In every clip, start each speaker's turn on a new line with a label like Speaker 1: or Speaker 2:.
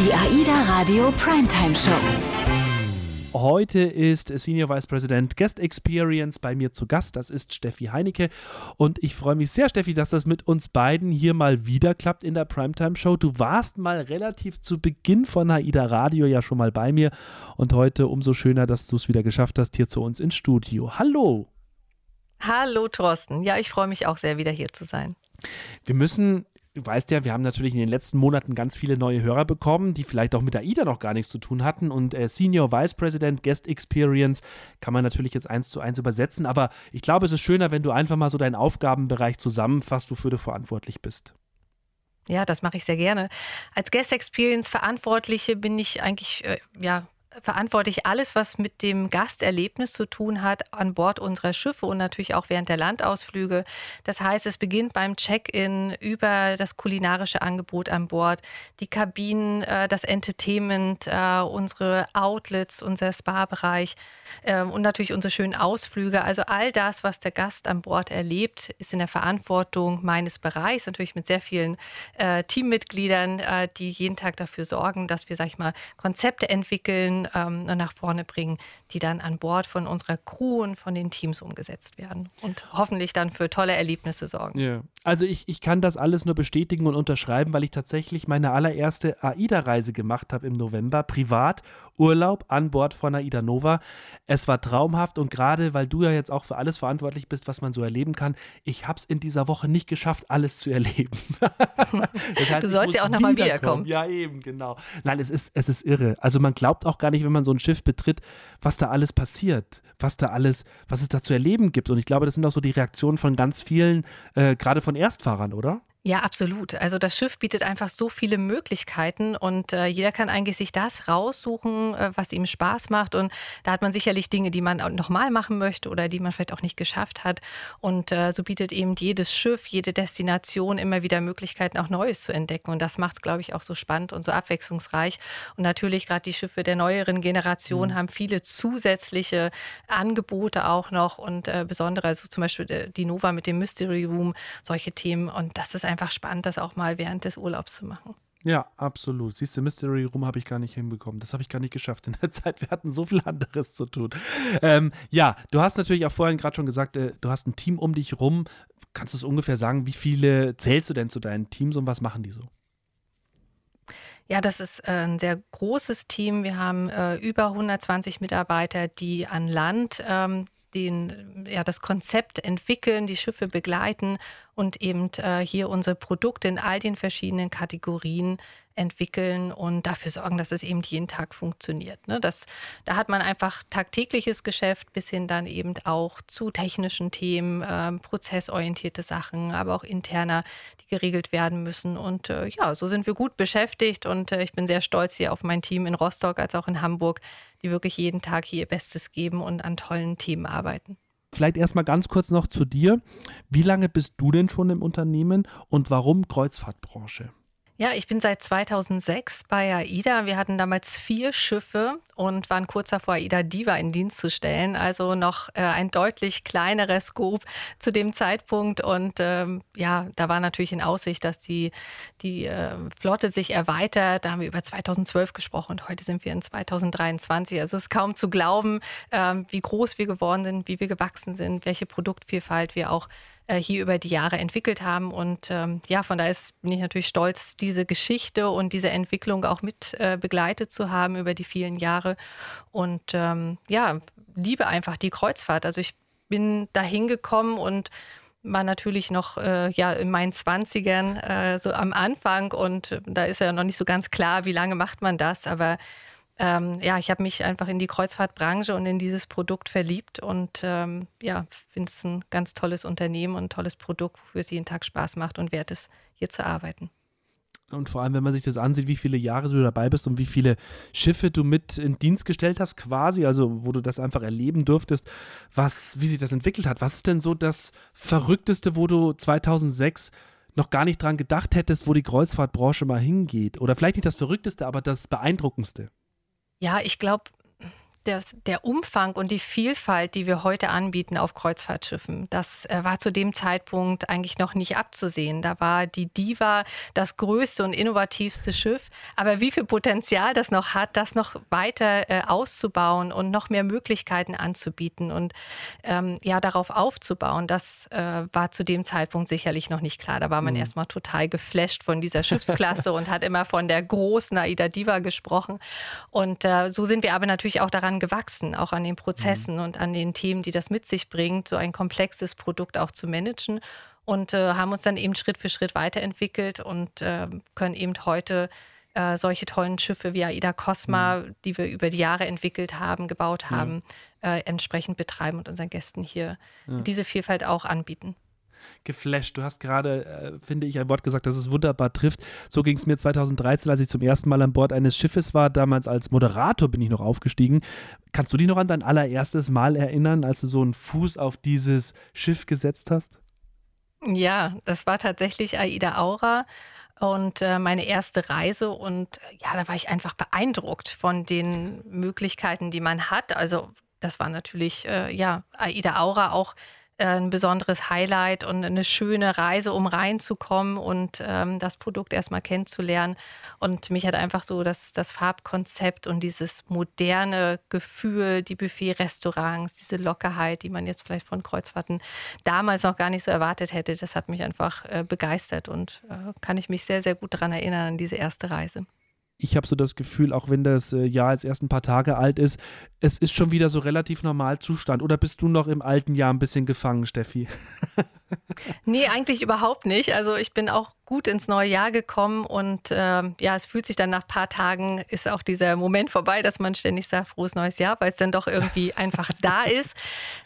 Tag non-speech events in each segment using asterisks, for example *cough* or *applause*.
Speaker 1: Die AIDA Radio Primetime Show.
Speaker 2: Heute ist Senior Vice President Guest Experience bei mir zu Gast. Das ist Steffi Heinecke. Und ich freue mich sehr, Steffi, dass das mit uns beiden hier mal wieder klappt in der Primetime Show. Du warst mal relativ zu Beginn von AIDA Radio ja schon mal bei mir. Und heute umso schöner, dass du es wieder geschafft hast, hier zu uns ins Studio. Hallo.
Speaker 3: Hallo, Thorsten. Ja, ich freue mich auch sehr, wieder hier zu sein.
Speaker 2: Wir müssen du weißt ja, wir haben natürlich in den letzten Monaten ganz viele neue Hörer bekommen, die vielleicht auch mit AIDA noch gar nichts zu tun hatten. Und äh, Senior Vice President Guest Experience kann man natürlich jetzt eins zu eins übersetzen. Aber ich glaube, es ist schöner, wenn du einfach mal so deinen Aufgabenbereich zusammenfasst, wofür du verantwortlich bist.
Speaker 3: Ja, das mache ich sehr gerne. Als Guest Experience Verantwortliche bin ich eigentlich äh, ja verantworte ich alles, was mit dem Gasterlebnis zu tun hat, an Bord unserer Schiffe und natürlich auch während der Landausflüge. Das heißt, es beginnt beim Check-in über das kulinarische Angebot an Bord, die Kabinen, äh, das Entertainment, äh, unsere Outlets, unser Spa-Bereich ähm, und natürlich unsere schönen Ausflüge. Also all das, was der Gast an Bord erlebt, ist in der Verantwortung meines Bereichs, natürlich mit sehr vielen äh, Teammitgliedern, die jeden Tag dafür sorgen, dass wir, sag ich mal, Konzepte entwickeln, ähm, nach vorne bringen, die dann an Bord von unserer Crew und von den Teams umgesetzt werden und hoffentlich dann für tolle Erlebnisse sorgen.
Speaker 2: Ja. Also ich, ich kann das alles nur bestätigen und unterschreiben, weil ich tatsächlich meine allererste AIDA-Reise gemacht habe im November, privat, Urlaub an Bord von AIDA Nova. Es war traumhaft und gerade weil du ja jetzt auch für alles verantwortlich bist, was man so erleben kann, ich habe es in dieser Woche nicht geschafft, alles zu erleben. *laughs*
Speaker 3: das heißt, du sollst ja auch nochmal wiederkommen.
Speaker 2: Ja, eben, genau. Nein, es ist, es ist irre. Also man glaubt auch gar nicht, wenn man so ein Schiff betritt, was da alles passiert, was da alles, was es da zu erleben gibt. Und ich glaube, das sind auch so die Reaktionen von ganz vielen, äh, gerade von Erstfahrern, oder?
Speaker 3: Ja, absolut. Also das Schiff bietet einfach so viele Möglichkeiten und äh, jeder kann eigentlich sich das raussuchen, äh, was ihm Spaß macht. Und da hat man sicherlich Dinge, die man nochmal machen möchte oder die man vielleicht auch nicht geschafft hat. Und äh, so bietet eben jedes Schiff, jede Destination immer wieder Möglichkeiten, auch Neues zu entdecken. Und das macht es, glaube ich, auch so spannend und so abwechslungsreich. Und natürlich gerade die Schiffe der neueren Generation mhm. haben viele zusätzliche Angebote auch noch und äh, besondere, also zum Beispiel äh, die Nova mit dem Mystery Room, solche Themen. Und das ist einfach spannend, das auch mal während des Urlaubs zu machen.
Speaker 2: Ja, absolut. Siehst du, Mystery Room habe ich gar nicht hinbekommen. Das habe ich gar nicht geschafft in der *laughs* Zeit. Wir hatten so viel anderes zu tun. Ähm, ja, du hast natürlich auch vorhin gerade schon gesagt, äh, du hast ein Team um dich rum. Kannst du es ungefähr sagen, wie viele zählst du denn zu deinen Teams und was machen die so?
Speaker 3: Ja, das ist äh, ein sehr großes Team. Wir haben äh, über 120 Mitarbeiter, die an Land ähm, den, ja, das Konzept entwickeln, die Schiffe begleiten und eben äh, hier unsere Produkte in all den verschiedenen Kategorien entwickeln und dafür sorgen, dass es eben jeden Tag funktioniert. Ne? Das, da hat man einfach tagtägliches Geschäft bis hin dann eben auch zu technischen Themen, äh, prozessorientierte Sachen, aber auch interner, die geregelt werden müssen. Und äh, ja, so sind wir gut beschäftigt und äh, ich bin sehr stolz hier auf mein Team in Rostock als auch in Hamburg, die wirklich jeden Tag hier ihr Bestes geben und an tollen Themen arbeiten.
Speaker 2: Vielleicht erstmal ganz kurz noch zu dir. Wie lange bist du denn schon im Unternehmen und warum Kreuzfahrtbranche?
Speaker 3: Ja, ich bin seit 2006 bei AIDA. Wir hatten damals vier Schiffe und waren kurz davor, AIDA Diva in Dienst zu stellen. Also noch äh, ein deutlich kleinerer Scope zu dem Zeitpunkt. Und ähm, ja, da war natürlich in Aussicht, dass die, die äh, Flotte sich erweitert. Da haben wir über 2012 gesprochen und heute sind wir in 2023. Also es ist kaum zu glauben, äh, wie groß wir geworden sind, wie wir gewachsen sind, welche Produktvielfalt wir auch hier über die Jahre entwickelt haben. Und ähm, ja, von daher ist, bin ich natürlich stolz, diese Geschichte und diese Entwicklung auch mit äh, begleitet zu haben über die vielen Jahre. Und ähm, ja, liebe einfach die Kreuzfahrt. Also ich bin da hingekommen und war natürlich noch äh, ja, in meinen Zwanzigern äh, so am Anfang und da ist ja noch nicht so ganz klar, wie lange macht man das, aber ähm, ja, ich habe mich einfach in die Kreuzfahrtbranche und in dieses Produkt verliebt und ähm, ja, finde es ein ganz tolles Unternehmen und ein tolles Produkt, wofür es jeden Tag Spaß macht und wert ist, hier zu arbeiten.
Speaker 2: Und vor allem, wenn man sich das ansieht, wie viele Jahre du dabei bist und wie viele Schiffe du mit in Dienst gestellt hast, quasi, also wo du das einfach erleben durftest, was, wie sich das entwickelt hat. Was ist denn so das Verrückteste, wo du 2006 noch gar nicht dran gedacht hättest, wo die Kreuzfahrtbranche mal hingeht? Oder vielleicht nicht das Verrückteste, aber das Beeindruckendste?
Speaker 3: Ja, ich glaube, das, der Umfang und die Vielfalt, die wir heute anbieten auf Kreuzfahrtschiffen, das äh, war zu dem Zeitpunkt eigentlich noch nicht abzusehen. Da war die Diva das größte und innovativste Schiff. Aber wie viel Potenzial das noch hat, das noch weiter äh, auszubauen und noch mehr Möglichkeiten anzubieten und ähm, ja, darauf aufzubauen, das äh, war zu dem Zeitpunkt sicherlich noch nicht klar. Da war man mhm. erstmal total geflasht von dieser Schiffsklasse *laughs* und hat immer von der großen Aida Diva gesprochen. Und äh, so sind wir aber natürlich auch daran daran gewachsen, auch an den Prozessen mhm. und an den Themen, die das mit sich bringt, so ein komplexes Produkt auch zu managen. Und äh, haben uns dann eben Schritt für Schritt weiterentwickelt und äh, können eben heute äh, solche tollen Schiffe wie Aida Cosma, mhm. die wir über die Jahre entwickelt haben, gebaut haben. Äh, entsprechend betreiben und unseren Gästen hier ja. diese Vielfalt auch anbieten
Speaker 2: geflasht. Du hast gerade, äh, finde ich, ein Wort gesagt, das es wunderbar trifft. So ging es mir 2013, als ich zum ersten Mal an Bord eines Schiffes war. Damals als Moderator bin ich noch aufgestiegen. Kannst du dich noch an dein allererstes Mal erinnern, als du so einen Fuß auf dieses Schiff gesetzt hast?
Speaker 3: Ja, das war tatsächlich Aida Aura und äh, meine erste Reise. Und äh, ja, da war ich einfach beeindruckt von den Möglichkeiten, die man hat. Also das war natürlich, äh, ja, Aida Aura auch ein besonderes Highlight und eine schöne Reise, um reinzukommen und ähm, das Produkt erstmal kennenzulernen. Und mich hat einfach so das, das Farbkonzept und dieses moderne Gefühl, die Buffet-Restaurants, diese Lockerheit, die man jetzt vielleicht von Kreuzfahrten damals noch gar nicht so erwartet hätte, das hat mich einfach äh, begeistert und äh, kann ich mich sehr, sehr gut daran erinnern an diese erste Reise
Speaker 2: ich habe so das Gefühl, auch wenn das äh, Jahr jetzt erst ein paar Tage alt ist, es ist schon wieder so relativ normal Zustand. Oder bist du noch im alten Jahr ein bisschen gefangen, Steffi? *laughs*
Speaker 3: nee, eigentlich überhaupt nicht. Also ich bin auch gut ins neue Jahr gekommen und äh, ja, es fühlt sich dann nach ein paar Tagen, ist auch dieser Moment vorbei, dass man ständig sagt, frohes neues Jahr, weil es dann doch irgendwie *laughs* einfach da ist.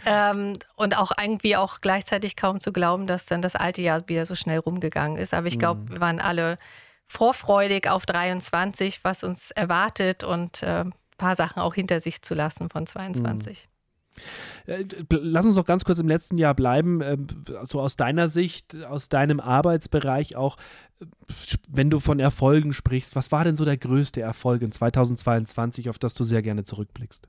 Speaker 3: Ähm, und auch irgendwie auch gleichzeitig kaum zu glauben, dass dann das alte Jahr wieder so schnell rumgegangen ist. Aber ich glaube, mhm. wir waren alle vorfreudig auf 23, was uns erwartet und äh, ein paar Sachen auch hinter sich zu lassen von 22.
Speaker 2: Äh, lass uns noch ganz kurz im letzten Jahr bleiben. Ähm, so aus deiner Sicht, aus deinem Arbeitsbereich auch, äh, wenn du von Erfolgen sprichst, was war denn so der größte Erfolg in 2022, auf das du sehr gerne zurückblickst?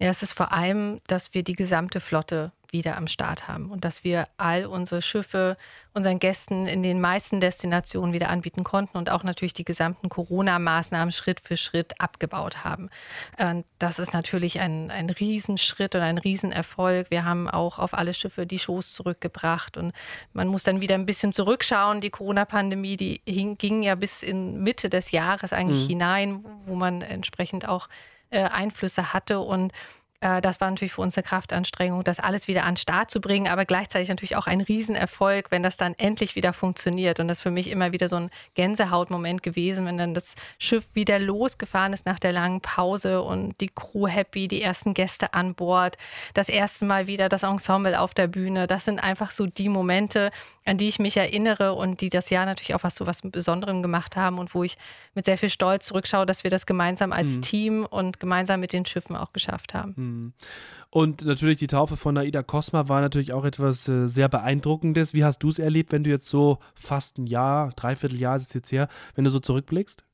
Speaker 3: Ja, es ist vor allem, dass wir die gesamte Flotte wieder am Start haben und dass wir all unsere Schiffe unseren Gästen in den meisten Destinationen wieder anbieten konnten und auch natürlich die gesamten Corona-Maßnahmen Schritt für Schritt abgebaut haben. Das ist natürlich ein, ein Riesenschritt und ein Riesenerfolg. Wir haben auch auf alle Schiffe die Shows zurückgebracht und man muss dann wieder ein bisschen zurückschauen. Die Corona-Pandemie, die ging ja bis in Mitte des Jahres eigentlich mhm. hinein, wo man entsprechend auch äh, Einflüsse hatte und das war natürlich für uns eine Kraftanstrengung, das alles wieder an den Start zu bringen, aber gleichzeitig natürlich auch ein Riesenerfolg, wenn das dann endlich wieder funktioniert. Und das ist für mich immer wieder so ein Gänsehautmoment gewesen, wenn dann das Schiff wieder losgefahren ist nach der langen Pause und die Crew happy, die ersten Gäste an Bord, das erste Mal wieder das Ensemble auf der Bühne. Das sind einfach so die Momente, an die ich mich erinnere und die das Jahr natürlich auch was so was Besonderem gemacht haben und wo ich mit sehr viel Stolz zurückschaue, dass wir das gemeinsam als mhm. Team und gemeinsam mit den Schiffen auch geschafft haben. Mhm.
Speaker 2: Und natürlich die Taufe von Aida Cosma war natürlich auch etwas äh, sehr Beeindruckendes. Wie hast du es erlebt, wenn du jetzt so fast ein Jahr, dreiviertel Jahr ist es jetzt her, wenn du so zurückblickst?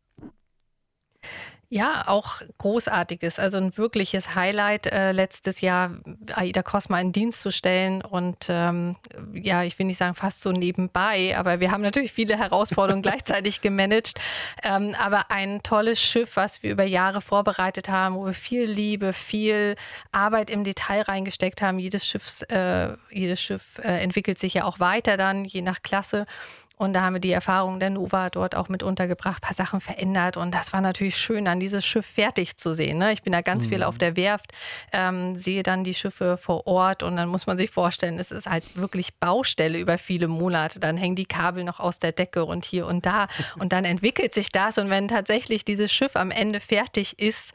Speaker 3: Ja, auch großartiges, also ein wirkliches Highlight äh, letztes Jahr, Aida Cosma in Dienst zu stellen. Und ähm, ja, ich will nicht sagen fast so nebenbei, aber wir haben natürlich viele Herausforderungen *laughs* gleichzeitig gemanagt, ähm, aber ein tolles Schiff, was wir über Jahre vorbereitet haben, wo wir viel Liebe, viel Arbeit im Detail reingesteckt haben. Jedes, Schiffs, äh, jedes Schiff äh, entwickelt sich ja auch weiter dann, je nach Klasse und da haben wir die Erfahrung der Nova dort auch mit untergebracht, ein paar Sachen verändert. Und das war natürlich schön, dann dieses Schiff fertig zu sehen. Ne? Ich bin da ganz mhm. viel auf der Werft, ähm, sehe dann die Schiffe vor Ort und dann muss man sich vorstellen, es ist halt wirklich Baustelle über viele Monate. Dann hängen die Kabel noch aus der Decke und hier und da. *laughs* Und dann entwickelt sich das. Und wenn tatsächlich dieses Schiff am Ende fertig ist,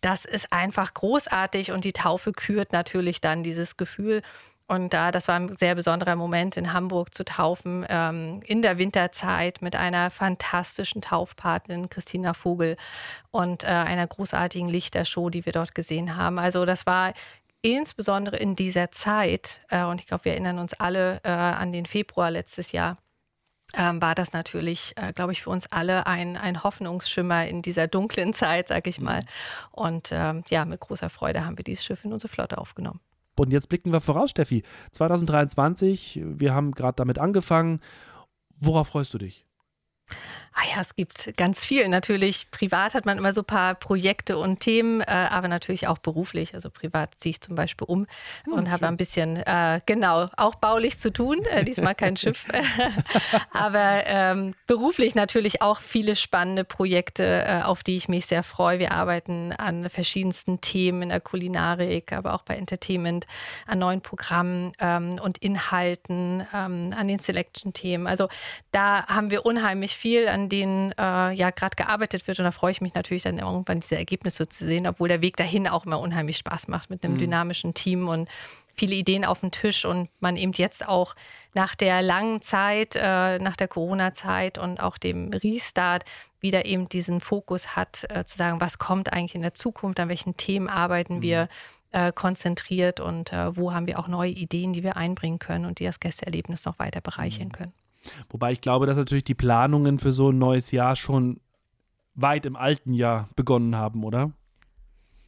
Speaker 3: das ist einfach großartig. Und die Taufe kürt natürlich dann dieses Gefühl. Und da, das war ein sehr besonderer Moment, in Hamburg zu taufen, ähm, in der Winterzeit mit einer fantastischen Taufpatin, Christina Vogel, und äh, einer großartigen Lichtershow, die wir dort gesehen haben. Also das war insbesondere in dieser Zeit, äh, und ich glaube, wir erinnern uns alle äh, an den Februar letztes Jahr, ähm, war das natürlich, äh, glaube ich, für uns alle ein, ein Hoffnungsschimmer in dieser dunklen Zeit, sag ich mal. Mhm. Und ähm, ja, mit großer Freude haben wir dieses Schiff in unsere Flotte aufgenommen.
Speaker 2: Und jetzt blicken wir voraus, Steffi. 2023, wir haben gerade damit angefangen. Worauf freust du dich?
Speaker 3: Ah ja, es gibt ganz viel. Natürlich, privat hat man immer so ein paar Projekte und Themen, äh, aber natürlich auch beruflich. Also privat ziehe ich zum Beispiel um oh, und habe ein bisschen, äh, genau, auch baulich zu tun. Äh, diesmal kein *laughs* Schiff. *laughs* aber ähm, beruflich natürlich auch viele spannende Projekte, äh, auf die ich mich sehr freue. Wir arbeiten an verschiedensten Themen in der Kulinarik, aber auch bei Entertainment, an neuen Programmen ähm, und Inhalten, ähm, an den Selection-Themen. Also da haben wir unheimlich viel, an denen äh, ja gerade gearbeitet wird. Und da freue ich mich natürlich dann irgendwann diese Ergebnisse zu sehen, obwohl der Weg dahin auch immer unheimlich Spaß macht mit einem mhm. dynamischen Team und viele Ideen auf dem Tisch und man eben jetzt auch nach der langen Zeit, äh, nach der Corona-Zeit und auch dem Restart wieder eben diesen Fokus hat, äh, zu sagen, was kommt eigentlich in der Zukunft, an welchen Themen arbeiten mhm. wir äh, konzentriert und äh, wo haben wir auch neue Ideen, die wir einbringen können und die das Gästeerlebnis noch weiter bereichern mhm. können.
Speaker 2: Wobei ich glaube, dass natürlich die Planungen für so ein neues Jahr schon weit im alten Jahr begonnen haben, oder?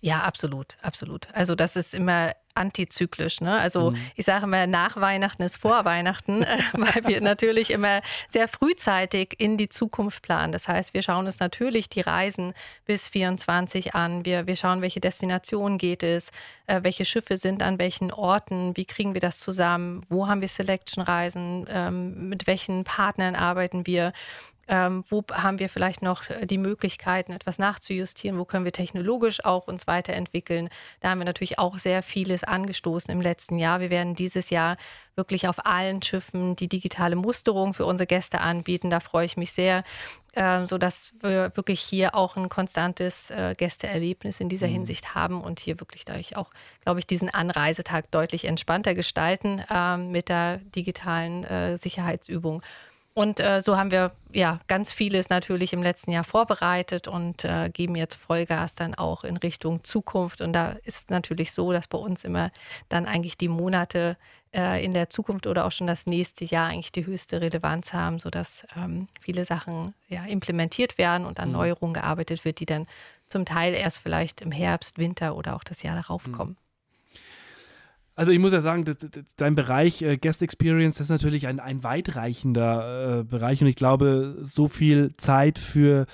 Speaker 3: Ja, absolut, absolut. Also das ist immer antizyklisch. Ne? Also mhm. ich sage immer, nach Weihnachten ist vor Weihnachten, *laughs* weil wir natürlich immer sehr frühzeitig in die Zukunft planen. Das heißt, wir schauen uns natürlich die Reisen bis 24 an. Wir, wir schauen, welche Destination geht es, äh, welche Schiffe sind an welchen Orten, wie kriegen wir das zusammen, wo haben wir Selection-Reisen, ähm, mit welchen Partnern arbeiten wir. Ähm, wo haben wir vielleicht noch äh, die Möglichkeiten, etwas nachzujustieren? Wo können wir technologisch auch uns weiterentwickeln? Da haben wir natürlich auch sehr vieles angestoßen im letzten Jahr. Wir werden dieses Jahr wirklich auf allen Schiffen die digitale Musterung für unsere Gäste anbieten. Da freue ich mich sehr, äh, sodass wir wirklich hier auch ein konstantes äh, Gästeerlebnis in dieser mhm. Hinsicht haben und hier wirklich dadurch auch, glaube ich, diesen Anreisetag deutlich entspannter gestalten äh, mit der digitalen äh, Sicherheitsübung. Und äh, so haben wir ja ganz vieles natürlich im letzten Jahr vorbereitet und äh, geben jetzt Vollgas dann auch in Richtung Zukunft. Und da ist natürlich so, dass bei uns immer dann eigentlich die Monate äh, in der Zukunft oder auch schon das nächste Jahr eigentlich die höchste Relevanz haben, sodass ähm, viele Sachen ja, implementiert werden und an mhm. Neuerungen gearbeitet wird, die dann zum Teil erst vielleicht im Herbst, Winter oder auch das Jahr darauf mhm. kommen.
Speaker 2: Also ich muss ja sagen, dein Bereich äh, Guest Experience ist natürlich ein, ein weitreichender äh, Bereich und ich glaube, so viel Zeit für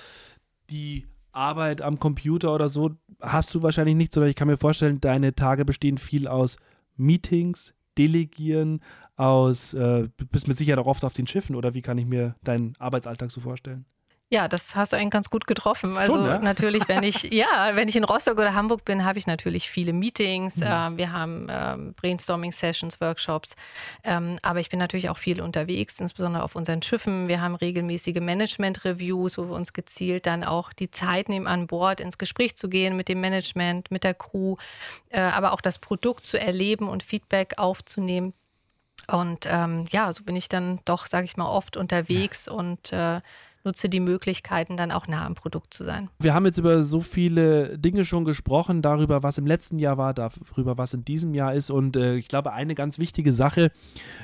Speaker 2: die Arbeit am Computer oder so hast du wahrscheinlich nicht, sondern ich kann mir vorstellen, deine Tage bestehen viel aus Meetings, Delegieren, aus, äh, bist mit Sicherheit auch oft auf den Schiffen oder wie kann ich mir deinen Arbeitsalltag so vorstellen?
Speaker 3: Ja, das hast du eigentlich ganz gut getroffen. Also Schon, *laughs* ja? natürlich, wenn ich, ja, wenn ich in Rostock oder Hamburg bin, habe ich natürlich viele Meetings. Mhm. Äh, wir haben ähm, Brainstorming-Sessions, Workshops. Ähm, aber ich bin natürlich auch viel unterwegs, insbesondere auf unseren Schiffen. Wir haben regelmäßige Management-Reviews, wo wir uns gezielt dann auch die Zeit nehmen, an Bord ins Gespräch zu gehen mit dem Management, mit der Crew, äh, aber auch das Produkt zu erleben und Feedback aufzunehmen. Und ähm, ja, so bin ich dann doch, sage ich mal, oft unterwegs ja. und äh, nutze die Möglichkeiten, dann auch nah am Produkt zu sein.
Speaker 2: Wir haben jetzt über so viele Dinge schon gesprochen, darüber, was im letzten Jahr war, darüber, was in diesem Jahr ist. Und äh, ich glaube, eine ganz wichtige Sache,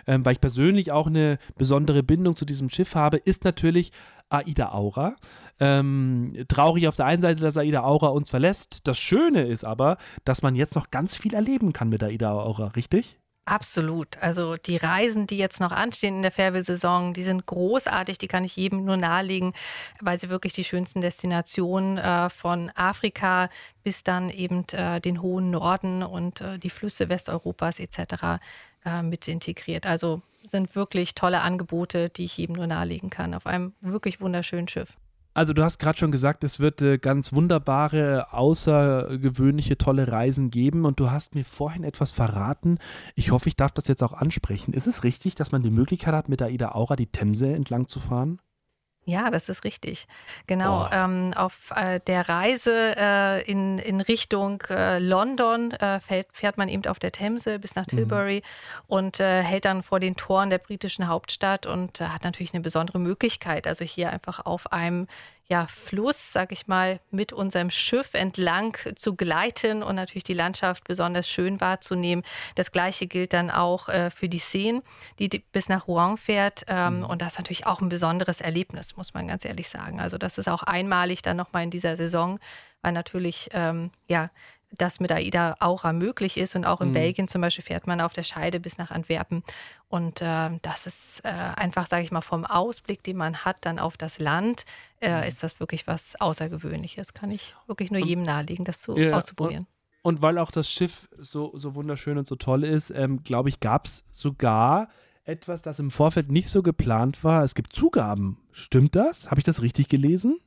Speaker 2: äh, weil ich persönlich auch eine besondere Bindung zu diesem Schiff habe, ist natürlich Aida Aura. Ähm, traurig auf der einen Seite, dass Aida Aura uns verlässt. Das Schöne ist aber, dass man jetzt noch ganz viel erleben kann mit Aida Aura, richtig?
Speaker 3: Absolut. Also die Reisen, die jetzt noch anstehen in der Fairville-Saison, die sind großartig. Die kann ich jedem nur nahelegen, weil sie wirklich die schönsten Destinationen äh, von Afrika bis dann eben äh, den hohen Norden und äh, die Flüsse Westeuropas etc. Äh, mit integriert. Also sind wirklich tolle Angebote, die ich jedem nur nahelegen kann, auf einem wirklich wunderschönen Schiff.
Speaker 2: Also du hast gerade schon gesagt, es wird äh, ganz wunderbare, außergewöhnliche, tolle Reisen geben und du hast mir vorhin etwas verraten. Ich hoffe, ich darf das jetzt auch ansprechen. Ist es richtig, dass man die Möglichkeit hat, mit der Ida Aura die Themse entlang zu fahren?
Speaker 3: Ja, das ist richtig. Genau. Ähm, auf äh, der Reise äh, in, in Richtung äh, London äh, fährt, fährt, man eben auf der Themse bis nach mhm. Tilbury mhm. und äh, hält dann vor den Toren der britischen Hauptstadt und äh, hat natürlich eine besondere Möglichkeit, also hier einfach auf einem ja, Fluss, sag ich mal, mit unserem Schiff entlang zu gleiten und natürlich die Landschaft besonders schön wahrzunehmen. Das gleiche gilt dann auch äh, für die Seine, die, die, bis nach Rouen fährt. Ähm, mhm. Und das ist natürlich auch ein besonderes Erlebnis, muss man ganz ehrlich sagen. Also das ist auch einmalig dann nochmal in dieser Saison, weil natürlich ähm, ja das mit AIDA Aura möglich ist. Und auch in mhm. Belgien zum Beispiel fährt man auf der Scheide bis nach Antwerpen. Und äh, das ist äh, einfach, sage ich mal, vom Ausblick, den man hat, dann auf das Land, äh, mhm. ist das wirklich was Außergewöhnliches. Kann ich wirklich nur jedem nahelegen, das zu, ja, auszuprobieren.
Speaker 2: Und, und, weil auch das Schiff so, so wunderschön und so toll ist, ähm, glaube ich, gab es sogar etwas, das im Vorfeld nicht so geplant war. Es gibt Zugaben. Stimmt das? Habe ich das richtig gelesen?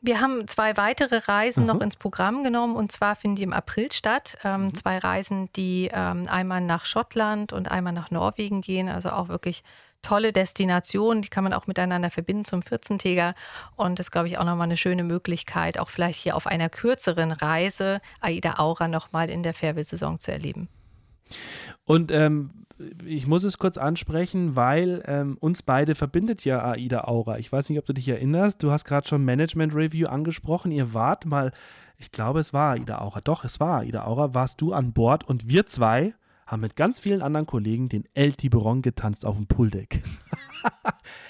Speaker 3: Wir haben zwei weitere Reisen mhm. noch ins Programm genommen und zwar finden die im April statt. Ähm, mhm. Zwei Reisen, die ähm, einmal nach Schottland und einmal nach Norwegen gehen, also auch wirklich tolle Destinationen, die kann man auch miteinander verbinden zum 14-Täger. Und das ist, glaube ich, auch nochmal eine schöne Möglichkeit, auch vielleicht hier auf einer kürzeren Reise Aida Aura nochmal in der Färbesaison zu erleben.
Speaker 2: Und ähm, ich muss es kurz ansprechen, weil ähm, uns beide verbindet ja AIDA Aura. Ich weiß nicht, ob du dich erinnerst. Du hast gerade schon Management Review angesprochen. Ihr wart mal, ich glaube, es war AIDA Aura. Doch, es war AIDA Aura. Warst du an Bord und wir zwei haben mit ganz vielen anderen Kollegen den El Tiburon getanzt auf dem Pooldeck.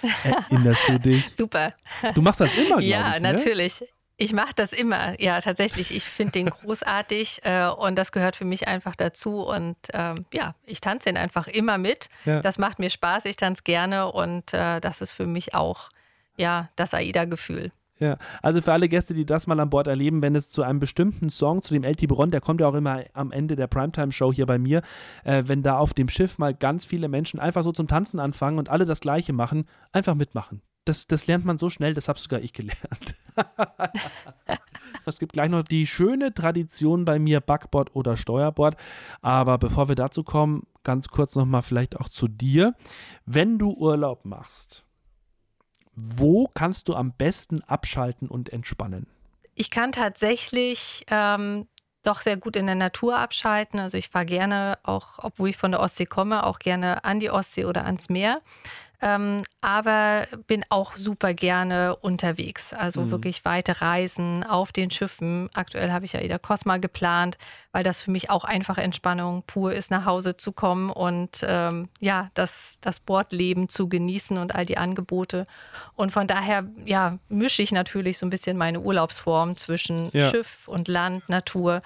Speaker 2: *laughs* Erinnerst du dich?
Speaker 3: Super.
Speaker 2: Du machst das immer, *laughs*
Speaker 3: Ja,
Speaker 2: ich,
Speaker 3: ne? natürlich. Ich mache das immer, ja, tatsächlich. Ich finde den großartig äh, und das gehört für mich einfach dazu. Und ähm, ja, ich tanze ihn einfach immer mit. Ja. Das macht mir Spaß, ich tanze gerne und äh, das ist für mich auch ja, das AIDA-Gefühl.
Speaker 2: Ja, also für alle Gäste, die das mal an Bord erleben, wenn es zu einem bestimmten Song, zu dem El Tiburon, der kommt ja auch immer am Ende der Primetime-Show hier bei mir, äh, wenn da auf dem Schiff mal ganz viele Menschen einfach so zum Tanzen anfangen und alle das Gleiche machen, einfach mitmachen das, das lernt man so schnell, das habe sogar ich gelernt. es gibt gleich noch die schöne Tradition bei mir, Backbord oder Steuerbord. Aber bevor wir dazu kommen, ganz kurz nochmal vielleicht auch zu dir. Wenn du Urlaub machst, wo kannst du am besten abschalten und entspannen?
Speaker 3: Ich kann tatsächlich ähm, doch sehr gut in der Natur abschalten. Also ich fahre gerne, auch obwohl ich von der Ostsee komme, auch gerne an die Ostsee oder ans Meer. Ähm, aber bin auch super gerne unterwegs. Also mhm. wirklich weite Reisen auf den Schiffen. Aktuell habe ich ja Ida Cosma geplant, weil das für mich auch einfache Entspannung pur ist, nach Hause zu kommen und ähm, ja, das, das Bordleben zu genießen und all die Angebote. Und von daher, ja, mische ich natürlich so ein bisschen meine Urlaubsform zwischen ja. Schiff und Land, Natur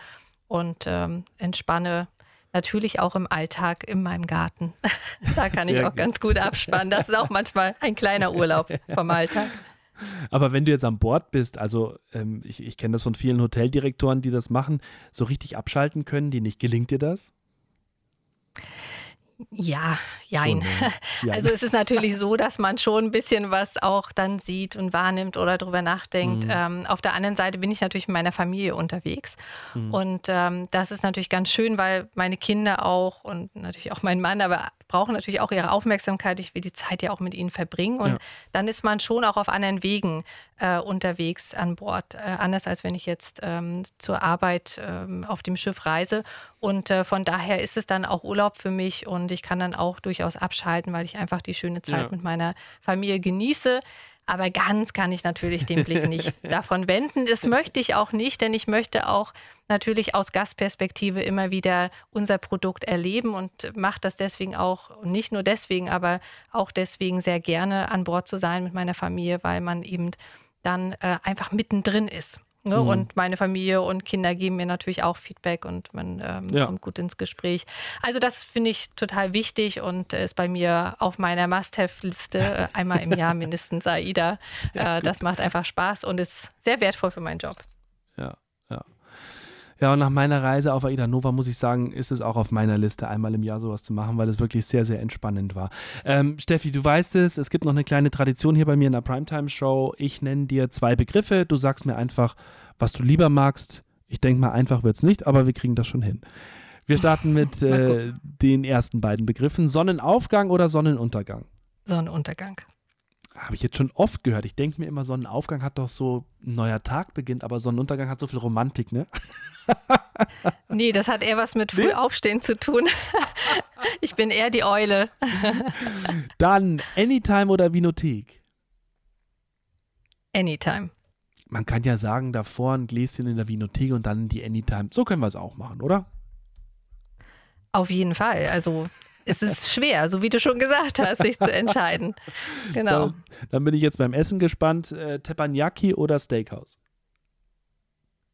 Speaker 3: und ähm, entspanne natürlich auch im Alltag in meinem Garten. *laughs* da kann Sehr ich auch gut. ganz gut abspannen. Das ist auch manchmal ein kleiner Urlaub vom Alltag.
Speaker 2: Aber wenn du jetzt an Bord bist, also ähm, ich, ich kenne das von vielen Hoteldirektoren, die das machen, so richtig abschalten können die nicht. Gelingt dir das?
Speaker 3: Ja, jein. Schon, *laughs* Also es ist natürlich so, dass man schon ein bisschen was auch dann sieht und wahrnimmt oder darüber nachdenkt. Mhm. Ähm, auf der anderen Seite bin ich natürlich mit meiner Familie unterwegs. Mhm. Und ähm, das ist natürlich ganz schön, weil meine Kinder auch und natürlich auch mein Mann, aber brauchen natürlich auch ihre Aufmerksamkeit. Ich will die Zeit ja auch mit ihnen verbringen. Und ja. dann ist man schon auch auf anderen Wegen äh, unterwegs an Bord. Äh, anders als wenn ich jetzt ähm, zur Arbeit ähm, auf dem Schiff reise. Und äh, von daher ist es dann auch Urlaub für mich und ich kann dann auch durchaus abschalten, weil ich einfach die schöne Zeit ja. mit meiner Familie genieße. Aber ganz kann ich natürlich den Blick nicht *laughs* davon wenden. Das möchte ich auch nicht, denn ich möchte auch natürlich aus Gastperspektive immer wieder unser Produkt erleben und mache das deswegen auch, und nicht nur deswegen, aber auch deswegen sehr gerne an Bord zu sein mit meiner Familie, weil man eben dann äh, einfach mittendrin ist. Ne? Mhm. Und meine Familie und Kinder geben mir natürlich auch Feedback und man ähm, ja. kommt gut ins Gespräch. Also das finde ich total wichtig und ist bei mir auf meiner Must-Have-Liste äh, einmal im Jahr *laughs* mindestens AIDA. Äh, das macht einfach Spaß und ist sehr wertvoll für meinen Job.
Speaker 2: Ja, ja. Ja, und nach meiner Reise auf Aida Nova muss ich sagen, ist es auch auf meiner Liste, einmal im Jahr sowas zu machen, weil es wirklich sehr, sehr entspannend war. Ähm, Steffi, du weißt es, es gibt noch eine kleine Tradition hier bei mir in der Primetime-Show. Ich nenne dir zwei Begriffe, du sagst mir einfach, was du lieber magst. Ich denke mal, einfach wird es nicht, aber wir kriegen das schon hin. Wir starten mit *laughs* äh, den ersten beiden Begriffen. Sonnenaufgang oder Sonnenuntergang?
Speaker 3: Sonnenuntergang
Speaker 2: habe ich jetzt schon oft gehört. Ich denke mir immer, Sonnenaufgang hat doch so ein neuer Tag beginnt, aber Sonnenuntergang hat so viel Romantik, ne? *laughs*
Speaker 3: nee, das hat eher was mit Frühaufstehen nee? zu tun. *laughs* ich bin eher die Eule. *laughs*
Speaker 2: Dann Anytime oder Vinothek?
Speaker 3: Anytime.
Speaker 2: man kann ja sagen, davor ein Gläschen in der Vinothek und dann die Anytime. So können wir es auch machen, oder?
Speaker 3: Auf jeden Fall. Also es ist schwer, so wie du schon gesagt hast, sich zu entscheiden. *laughs* Genau.
Speaker 2: Dann, dann bin ich jetzt beim Essen gespannt. Äh, Teppanyaki oder Steakhouse?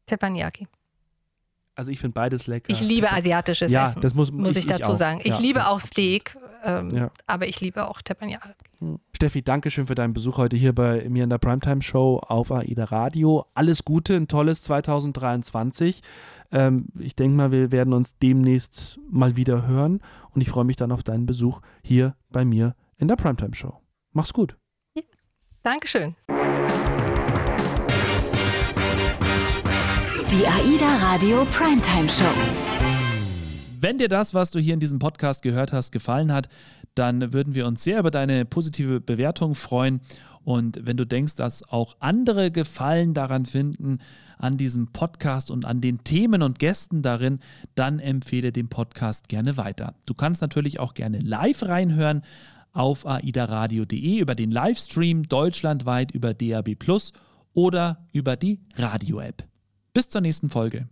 Speaker 3: Teppanyaki.
Speaker 2: Also ich finde beides lecker.
Speaker 3: Ich liebe asiatisches
Speaker 2: ja,
Speaker 3: Essen.
Speaker 2: das muss,
Speaker 3: muss ich, ich dazu
Speaker 2: auch.
Speaker 3: sagen. Ich
Speaker 2: ja,
Speaker 3: liebe auch Steak, ähm,
Speaker 2: ja.
Speaker 3: aber ich liebe auch Teppanyaki.
Speaker 2: Hm. Steffi, danke schön für deinen Besuch heute hier bei mir in der Primetime Show auf AIDA Radio. Alles Gute, ein tolles 2023. Ähm, ich denke mal, wir werden uns demnächst mal wieder hören und ich freue mich dann auf deinen Besuch hier bei mir in der Primetime Show. Mach's gut.
Speaker 3: Ja. Dankeschön.
Speaker 1: Die AIDA Radio Primetime Show.
Speaker 4: Wenn dir das, was du hier in diesem Podcast gehört hast, gefallen hat, dann würden wir uns sehr über deine positive Bewertung freuen. Und wenn du denkst, dass auch andere Gefallen daran finden, an diesem Podcast und an den Themen und Gästen darin, dann empfehle den Podcast gerne weiter. Du kannst natürlich auch gerne live reinhören auf aidaradio.de über den Livestream deutschlandweit über DAB Plus oder über die Radio-App. Bis zur nächsten Folge.